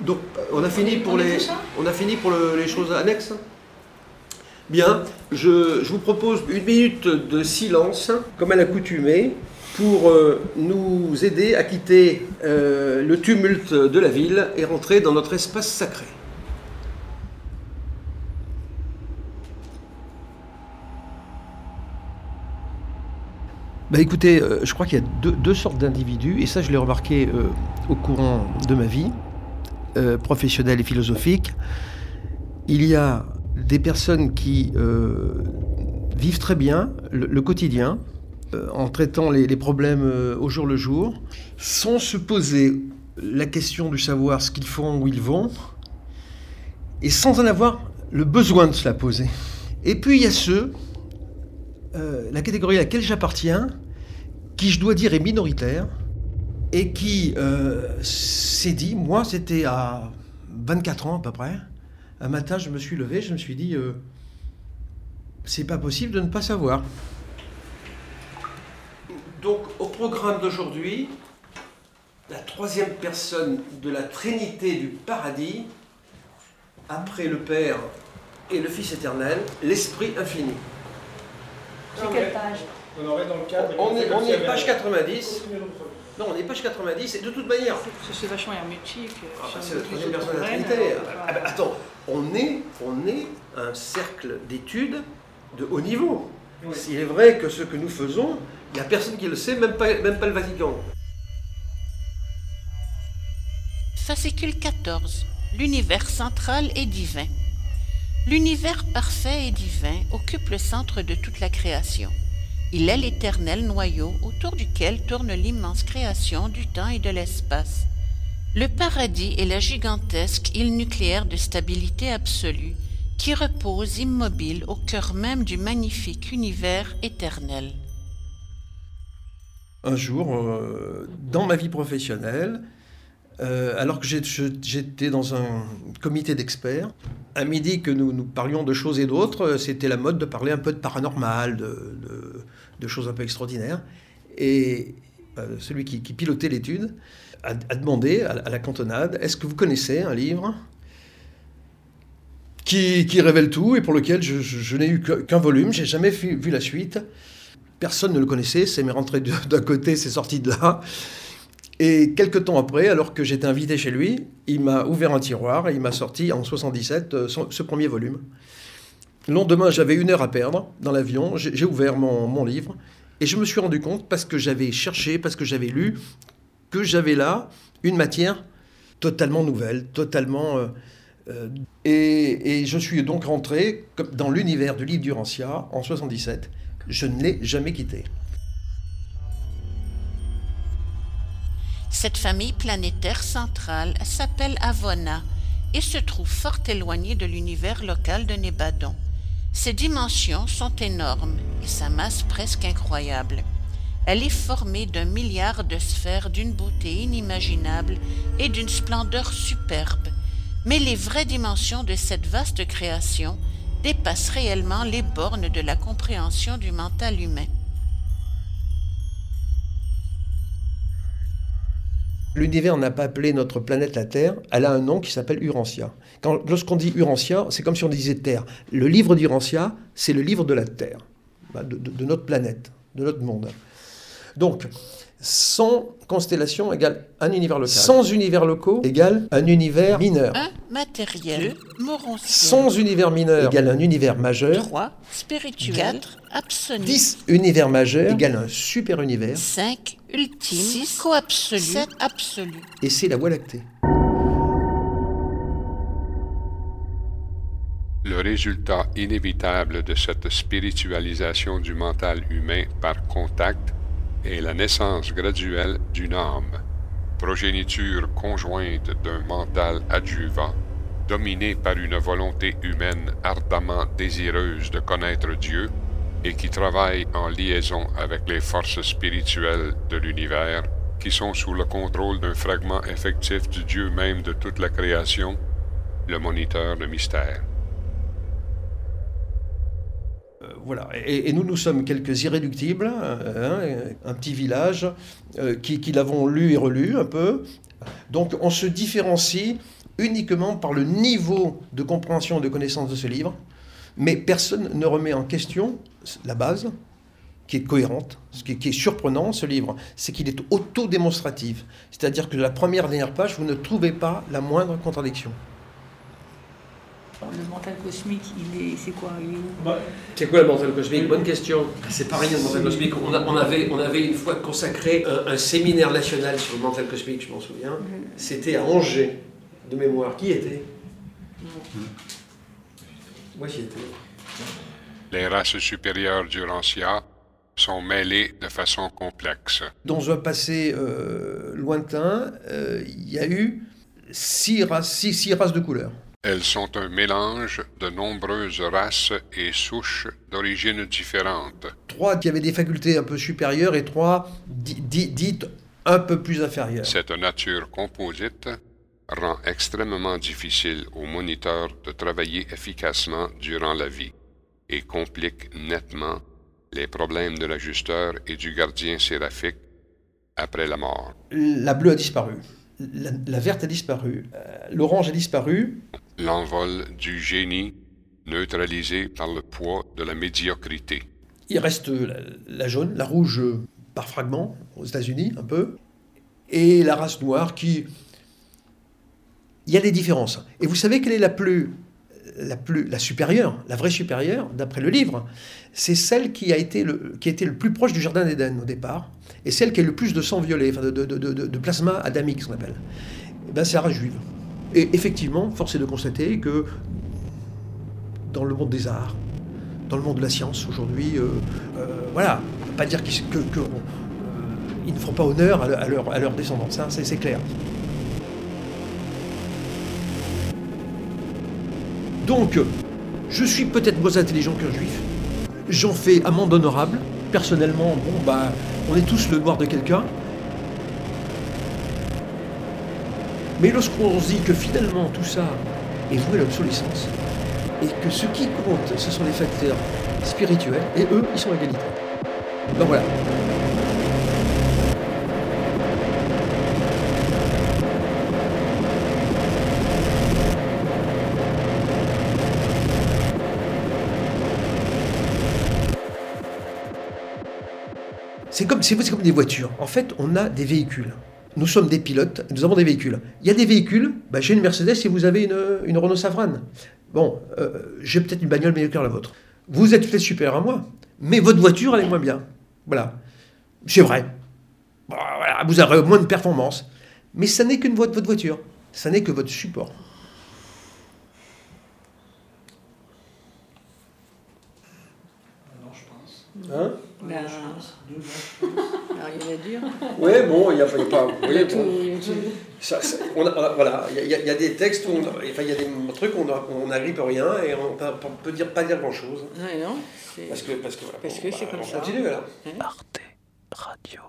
Donc, on a fini pour les, on a fini pour le- les choses annexes Bien, je, je vous propose une minute de silence, comme à l'accoutumée, pour euh, nous aider à quitter euh, le tumulte de la ville et rentrer dans notre espace sacré. Bah écoutez, euh, je crois qu'il y a deux, deux sortes d'individus, et ça je l'ai remarqué euh, au courant de ma vie, euh, professionnelle et philosophique. Il y a des personnes qui euh, vivent très bien le, quotidien, euh, en traitant les, les problèmes euh, au jour le jour, sans se poser la question du savoir ce qu'ils font, où ils vont, et sans en avoir le besoin de se la poser. Et puis il y a ceux la catégorie à laquelle j'appartiens, qui je dois dire est minoritaire, et qui euh, s'est dit, moi c'était à 24 ans à peu près, un matin je me suis levé, je me suis dit, euh, c'est pas possible de ne pas savoir. Donc au programme d'aujourd'hui, la troisième personne de la Trinité du paradis, après le Père et le Fils éternel, l'Esprit infini. Sur quelle page? On aurait dans le cadre. On est, on est page un- 90. Non, on est page 90 et de toute manière, C'est vachement hermétique. ah, bah, c'est la le troisième personne de la Trinité. Ah, bah, attends, on est, on est un cercle d'études de haut niveau. Oui. Il est vrai que ce que nous faisons, il n'y a personne qui le sait, même pas, même pas le Vatican. Fascicule 14. L'univers central est divin. L'univers parfait et divin occupe le centre de toute la création. Il est l'éternel noyau autour duquel tourne l'immense création du temps et de l'espace. Le paradis est la gigantesque île nucléaire de stabilité absolue qui repose immobile au cœur même du magnifique univers éternel. Un jour, euh, dans ma vie professionnelle, euh, alors que j'étais dans un comité d'experts, à midi que nous, nous parlions de choses et d'autres, euh, c'était la mode de parler un peu de paranormal, de, choses un peu extraordinaires. Et euh, celui qui, pilotait l'étude a, demandé à, la cantonade, est-ce que vous connaissez un livre qui, révèle tout et pour lequel je, n'ai eu qu'un volume, j'ai jamais vu, vu la suite. Personne ne le connaissait, c'est m'est rentré de- d'un côté, c'est sorti de là. Et quelques temps après, alors que j'étais invité chez lui, il m'a ouvert un tiroir et il m'a sorti en 77 euh, ce premier volume. Le lendemain, j'avais une heure à perdre dans l'avion, j'ai ouvert mon, livre et je me suis rendu compte, parce que j'avais cherché, parce que j'avais lu, que j'avais là une matière totalement nouvelle, totalement... euh, euh, et, je suis donc rentré dans l'univers du livre d'Urancia en 77. Je ne l'ai jamais quitté. Cette famille planétaire centrale s'appelle Avona et se trouve fort éloignée de l'univers local de Nébadon. Ses dimensions sont énormes et sa masse presque incroyable. Elle est formée d'un milliard de sphères d'une beauté inimaginable et d'une splendeur superbe. Mais les vraies dimensions de cette vaste création dépassent réellement les bornes de la compréhension du mental humain. L'univers n'a pas appelé notre planète la Terre, elle a un nom qui s'appelle Urantia. Lorsqu'on dit Urantia, c'est comme si on disait Terre. Le livre d'Urantia, c'est le livre de la Terre, bah, de, de- de notre planète, de notre monde. Donc, 100 constellations égale un univers local. 100 univers locaux égale un univers mineur. 1. Matériel. 2. Morontiel. 100 univers mineurs égale un univers majeur. 3. Spirituel. 4. Absolu. 10 univers majeurs égale un super univers. 5. Ultime. 6. Co-absolu. 7. Absolu. Et c'est la Voie lactée. Le résultat inévitable de cette spiritualisation du mental humain par contact est la naissance graduelle d'une âme, progéniture conjointe d'un mental adjuvant, dominé par une volonté humaine ardemment désireuse de connaître Dieu et qui travaille en liaison avec les forces spirituelles de l'univers qui sont sous le contrôle d'un fragment effectif du Dieu même de toute la création, le moniteur de mystère. Euh, Et, nous, nous sommes quelques irréductibles, euh, hein, un petit village euh, qui, l'avons lu et relu un peu. Donc on se différencie uniquement par le niveau de compréhension et de connaissance de ce livre, mais personne ne remet en question la base, qui est cohérente. Ce qui est, surprenant, ce livre, c'est qu'il est autodémonstratif. C'est-à-dire que de la première dernière page, vous ne trouvez pas la moindre contradiction. Le mental cosmique, il est, c'est quoi Il est où C'est quoi le mental cosmique? Bonne question. C'est pas rien le mental cosmique. On, a- on avait, on avait une fois consacré un, un séminaire national sur le mental cosmique, je m'en souviens. C'était à Angers, de mémoire. Qui était? Moi j'y étais. Les races supérieures du Rancia sont mêlées de façon complexe. Dans un passé euh, lointain, euh, il y a eu six races, six, six races de couleurs. Elles sont un mélange de nombreuses races et souches d'origines différentes. Trois qui avaient des facultés un peu supérieures et trois di- di- dites un peu plus inférieures. Cette nature composite rend extrêmement difficile aux moniteurs de travailler efficacement durant la vie et complique nettement les problèmes de l'ajusteur et du gardien séraphique après la mort. La bleue a disparu. La, la verte a disparu. Euh, L'orange a disparu. L'envol du génie neutralisé par le poids de la médiocrité. Il reste la, jaune, la rouge par fragments, aux États-Unis un peu, et la race noire qui. Il y a des différences. Et vous savez quelle est la plus. La, plus, la supérieure, la vraie supérieure, d'après le livre, c'est celle qui a, été le, qui été le plus proche du Jardin d'Éden au départ, et celle qui a le plus de sang violet, enfin de, de, de, plasma adamique, qu'on appelle. Eh ben, c'est la race juive. Et effectivement, force est de constater que dans le monde des arts, dans le monde de la science aujourd'hui, euh, euh, voilà, pas dire qu'ils que, euh, ne feront pas honneur à, à leur, descendance, hein, c'est c'est clair. Donc, je suis peut-être moins intelligent qu'un juif. J'en fais amende honorable. Personnellement, bon, bah, on est tous le noir de quelqu'un. Mais lorsqu'on se dit que finalement tout ça est voué à l'obsolescence, et que ce qui compte, ce sont les facteurs spirituels, et eux, ils sont égalitaires. Donc voilà. C'est comme, comme des voitures. En fait, on a des véhicules. Nous sommes des pilotes, nous avons des véhicules. Il y a des véhicules, bah, j'ai une Mercedes et vous avez une, une Renault Savran. Bon, euh, j'ai peut-être une bagnole meilleure que la vôtre. Vous êtes peut-être supérieur à moi, mais votre voiture, elle est moins bien. Voilà. C'est vrai. Bon, voilà, vous aurez moins de performance. Mais ça n'est qu'une voie- votre voiture. Ça n'est que votre support. Hein? Ben, dire. Ouais, bon, il n'y a, pas. vous voyez, bon, ça- ça- on a- voilà, il y, a- y des textes où on, enfin, il y a des trucs où on n'agrippe rien et on peut, on peut dire, pas dire grand chose. Ouais, non, c'est- Parce que, parce que, voilà, Parce bon, que c'est comme on ça. continue alors. Arte Radio.